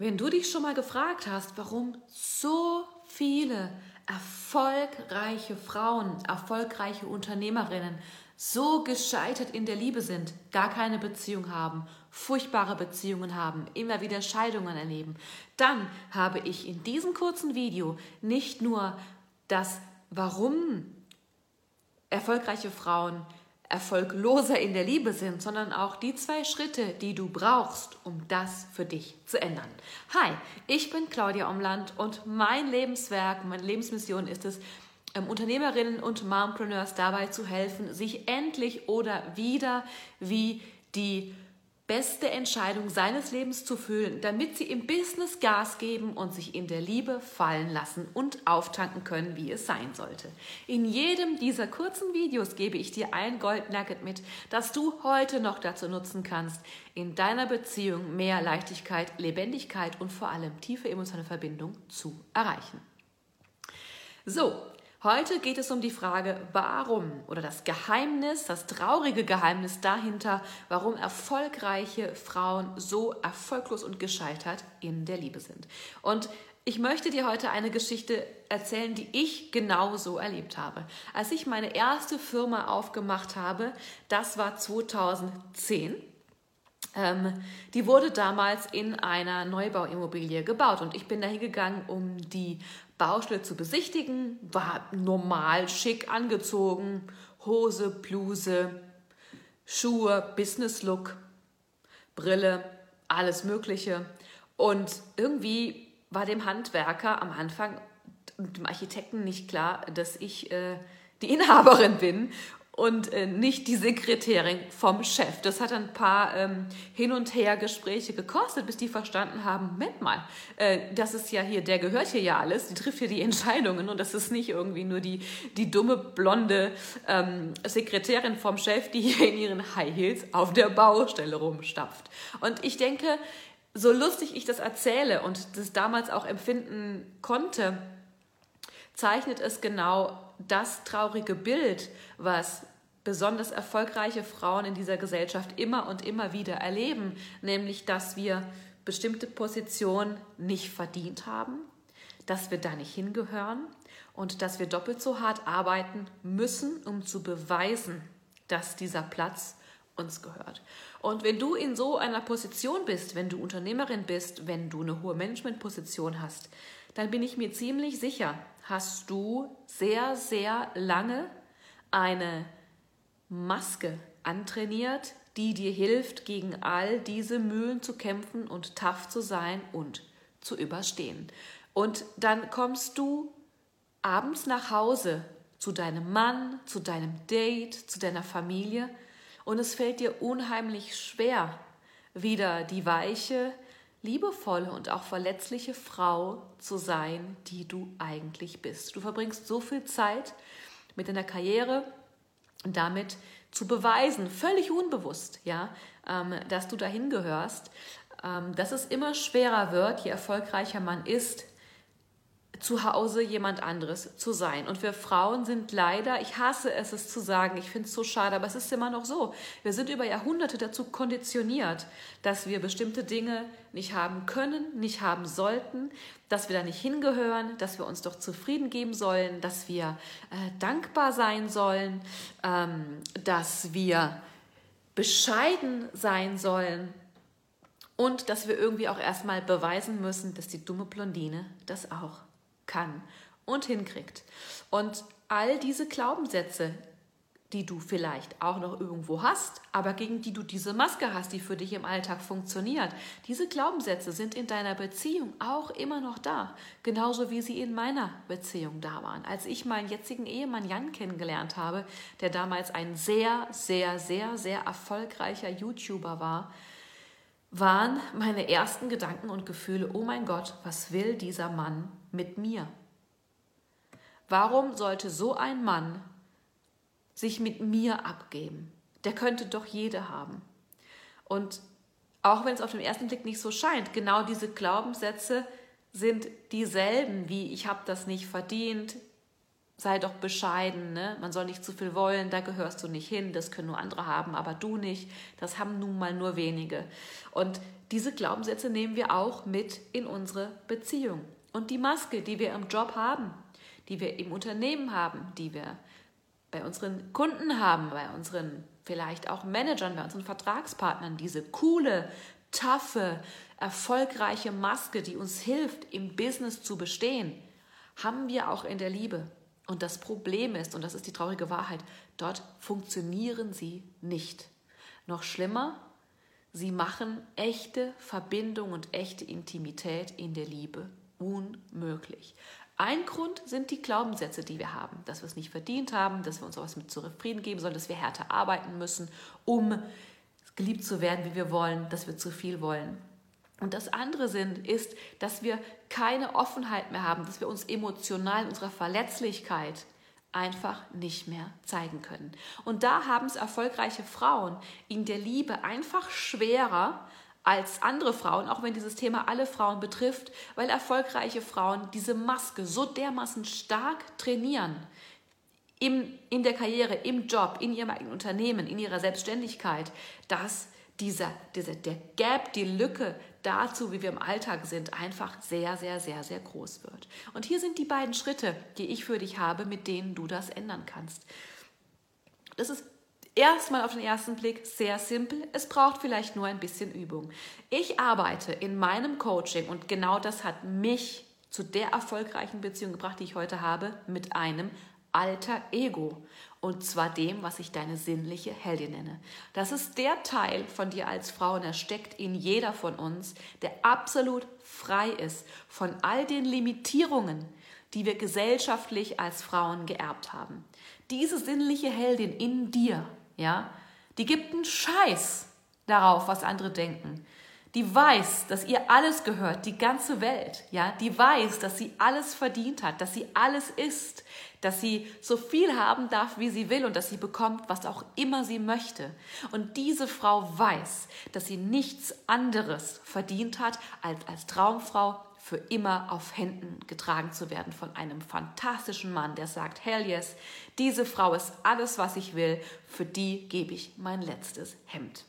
Wenn du dich schon mal gefragt hast, warum so viele erfolgreiche Frauen, erfolgreiche Unternehmerinnen so gescheitert in der Liebe sind, gar keine Beziehung haben, furchtbare Beziehungen haben, immer wieder Scheidungen erleben, dann habe ich in diesem kurzen Video nicht nur das Warum erfolgreiche Frauen erfolgloser in der Liebe sind, sondern auch die zwei Schritte, die du brauchst, um das für dich zu ändern. Hi, ich bin Claudia Omland und mein Lebenswerk, meine Lebensmission ist es, ähm, Unternehmerinnen und Mompreneurs dabei zu helfen, sich endlich oder wieder wie die beste Entscheidung seines Lebens zu fühlen, damit sie im Business Gas geben und sich in der Liebe fallen lassen und auftanken können, wie es sein sollte. In jedem dieser kurzen Videos gebe ich dir ein Gold Nugget mit, das du heute noch dazu nutzen kannst, in deiner Beziehung mehr Leichtigkeit, Lebendigkeit und vor allem tiefe emotionale Verbindung zu erreichen. So, Heute geht es um die Frage, warum oder das Geheimnis, das traurige Geheimnis dahinter, warum erfolgreiche Frauen so erfolglos und gescheitert in der Liebe sind. Und ich möchte dir heute eine Geschichte erzählen, die ich genauso erlebt habe. Als ich meine erste Firma aufgemacht habe, das war 2010. Ähm, die wurde damals in einer Neubauimmobilie gebaut und ich bin dahin gegangen, um die Baustelle zu besichtigen, war normal schick angezogen, Hose, Bluse, Schuhe, Business Look, Brille, alles Mögliche. Und irgendwie war dem Handwerker am Anfang und dem Architekten nicht klar, dass ich äh, die Inhaberin bin und äh, nicht die Sekretärin vom Chef. Das hat ein paar ähm, Hin- und Her-Gespräche gekostet, bis die verstanden haben, Moment mal, äh, das ist ja hier, der gehört hier ja alles, die trifft hier die Entscheidungen und das ist nicht irgendwie nur die, die dumme, blonde ähm, Sekretärin vom Chef, die hier in ihren High Heels auf der Baustelle rumstapft. Und ich denke, so lustig ich das erzähle und das damals auch empfinden konnte, zeichnet es genau das traurige Bild, was besonders erfolgreiche Frauen in dieser Gesellschaft immer und immer wieder erleben, nämlich dass wir bestimmte Positionen nicht verdient haben, dass wir da nicht hingehören und dass wir doppelt so hart arbeiten müssen, um zu beweisen, dass dieser Platz uns gehört. Und wenn du in so einer Position bist, wenn du Unternehmerin bist, wenn du eine hohe Managementposition hast, dann bin ich mir ziemlich sicher, hast du sehr, sehr lange eine Maske antrainiert, die dir hilft, gegen all diese Mühlen zu kämpfen und tough zu sein und zu überstehen. Und dann kommst du abends nach Hause zu deinem Mann, zu deinem Date, zu deiner Familie und es fällt dir unheimlich schwer, wieder die weiche, liebevolle und auch verletzliche Frau zu sein, die du eigentlich bist. Du verbringst so viel Zeit mit deiner Karriere, und damit zu beweisen, völlig unbewusst, ja, ähm, dass du dahin gehörst, ähm, dass es immer schwerer wird, je erfolgreicher man ist, zu Hause jemand anderes zu sein. Und wir Frauen sind leider, ich hasse es, es zu sagen, ich finde es so schade, aber es ist immer noch so. Wir sind über Jahrhunderte dazu konditioniert, dass wir bestimmte Dinge nicht haben können, nicht haben sollten, dass wir da nicht hingehören, dass wir uns doch zufrieden geben sollen, dass wir äh, dankbar sein sollen, ähm, dass wir bescheiden sein sollen und dass wir irgendwie auch erstmal beweisen müssen, dass die dumme Blondine das auch kann und hinkriegt. Und all diese Glaubenssätze, die du vielleicht auch noch irgendwo hast, aber gegen die du diese Maske hast, die für dich im Alltag funktioniert. Diese Glaubenssätze sind in deiner Beziehung auch immer noch da, genauso wie sie in meiner Beziehung da waren. Als ich meinen jetzigen Ehemann Jan kennengelernt habe, der damals ein sehr, sehr, sehr, sehr erfolgreicher YouTuber war, waren meine ersten Gedanken und Gefühle, oh mein Gott, was will dieser Mann mit mir? Warum sollte so ein Mann sich mit mir abgeben? Der könnte doch jede haben. Und auch wenn es auf den ersten Blick nicht so scheint, genau diese Glaubenssätze sind dieselben wie ich habe das nicht verdient, sei doch bescheiden, ne? man soll nicht zu viel wollen, da gehörst du nicht hin, das können nur andere haben, aber du nicht, das haben nun mal nur wenige. Und diese Glaubenssätze nehmen wir auch mit in unsere Beziehung. Und die Maske, die wir im Job haben, die wir im Unternehmen haben, die wir bei unseren Kunden haben, bei unseren vielleicht auch Managern, bei unseren Vertragspartnern, diese coole, taffe, erfolgreiche Maske, die uns hilft, im Business zu bestehen, haben wir auch in der Liebe. Und das Problem ist, und das ist die traurige Wahrheit, dort funktionieren sie nicht. Noch schlimmer, sie machen echte Verbindung und echte Intimität in der Liebe unmöglich. Ein Grund sind die Glaubenssätze, die wir haben, dass wir es nicht verdient haben, dass wir uns etwas mit zufrieden geben sollen, dass wir härter arbeiten müssen, um geliebt zu werden, wie wir wollen, dass wir zu viel wollen. Und das andere sind, ist, dass wir keine Offenheit mehr haben, dass wir uns emotional in unserer Verletzlichkeit einfach nicht mehr zeigen können. Und da haben es erfolgreiche Frauen in der Liebe einfach schwerer als andere Frauen, auch wenn dieses Thema alle Frauen betrifft, weil erfolgreiche Frauen diese Maske so dermaßen stark trainieren, im, in der Karriere, im Job, in ihrem eigenen Unternehmen, in ihrer Selbstständigkeit, dass dieser, dieser, der Gap, die Lücke dazu, wie wir im Alltag sind, einfach sehr, sehr, sehr, sehr groß wird. Und hier sind die beiden Schritte, die ich für dich habe, mit denen du das ändern kannst. Das ist erstmal auf den ersten Blick sehr simpel. Es braucht vielleicht nur ein bisschen Übung. Ich arbeite in meinem Coaching und genau das hat mich zu der erfolgreichen Beziehung gebracht, die ich heute habe, mit einem alter Ego. Und zwar dem, was ich deine sinnliche Heldin nenne. Das ist der Teil von dir als Frau und er steckt in jeder von uns, der absolut frei ist von all den Limitierungen, die wir gesellschaftlich als Frauen geerbt haben. Diese sinnliche Heldin in dir, ja, die gibt einen Scheiß darauf, was andere denken die weiß, dass ihr alles gehört, die ganze Welt, ja, die weiß, dass sie alles verdient hat, dass sie alles ist, dass sie so viel haben darf, wie sie will und dass sie bekommt, was auch immer sie möchte. Und diese Frau weiß, dass sie nichts anderes verdient hat, als als Traumfrau für immer auf Händen getragen zu werden von einem fantastischen Mann, der sagt, hell yes, diese Frau ist alles, was ich will, für die gebe ich mein letztes Hemd.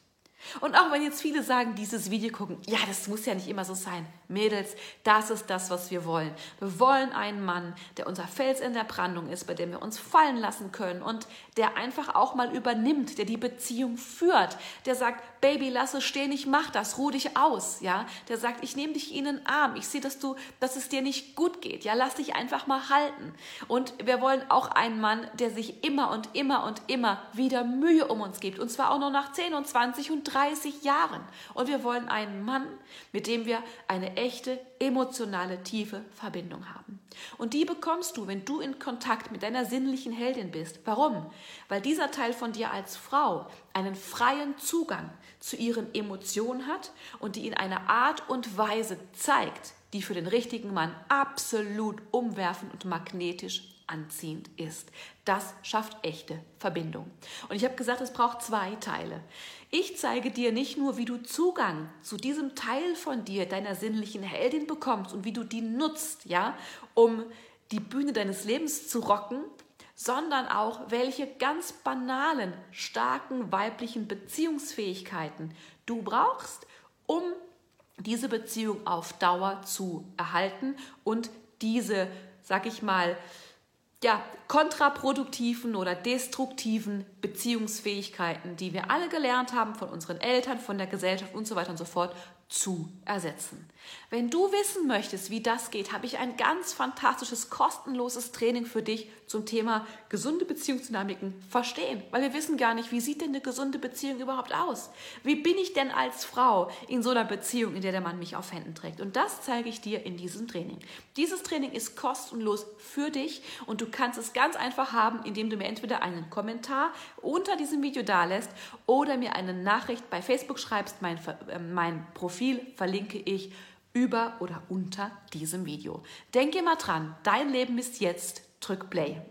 Und auch wenn jetzt viele sagen, dieses Video gucken, ja, das muss ja nicht immer so sein. Mädels, das ist das, was wir wollen. Wir wollen einen Mann, der unser Fels in der Brandung ist, bei dem wir uns fallen lassen können und der einfach auch mal übernimmt, der die Beziehung führt, der sagt, Baby, lass es stehen, ich mach das, ruh dich aus, ja. Der sagt, ich nehme dich in den Arm, ich sehe, dass du, dass es dir nicht gut geht, ja, lass dich einfach mal halten. Und wir wollen auch einen Mann, der sich immer und immer und immer wieder Mühe um uns gibt, und zwar auch noch nach 10 und 20 und 30 Jahren. Und wir wollen einen Mann, mit dem wir eine echte emotionale, tiefe Verbindung haben. Und die bekommst du, wenn du in Kontakt mit deiner sinnlichen Heldin bist. Warum? Weil dieser Teil von dir als Frau einen freien Zugang zu ihren Emotionen hat und die in einer Art und Weise zeigt, die für den richtigen Mann absolut umwerfend und magnetisch anziehend ist. Das schafft echte Verbindung. Und ich habe gesagt, es braucht zwei Teile. Ich zeige dir nicht nur, wie du Zugang zu diesem Teil von dir, deiner sinnlichen Heldin bekommst und wie du die nutzt, ja, um die Bühne deines Lebens zu rocken, sondern auch, welche ganz banalen, starken weiblichen Beziehungsfähigkeiten du brauchst, um diese Beziehung auf Dauer zu erhalten und diese, sag ich mal, ja, kontraproduktiven oder destruktiven Beziehungsfähigkeiten, die wir alle gelernt haben von unseren Eltern, von der Gesellschaft und so weiter und so fort, zu ersetzen. Wenn du wissen möchtest, wie das geht, habe ich ein ganz fantastisches, kostenloses Training für dich zum Thema gesunde Beziehungsdynamiken verstehen. Weil wir wissen gar nicht, wie sieht denn eine gesunde Beziehung überhaupt aus? Wie bin ich denn als Frau in so einer Beziehung, in der der Mann mich auf Händen trägt? Und das zeige ich dir in diesem Training. Dieses Training ist kostenlos für dich und du kannst es ganz einfach haben, indem du mir entweder einen Kommentar unter diesem Video dalässt oder mir eine Nachricht bei Facebook schreibst. Mein, äh, mein Profil verlinke ich über oder unter diesem Video. Denke immer dran, dein Leben ist jetzt, drück Play.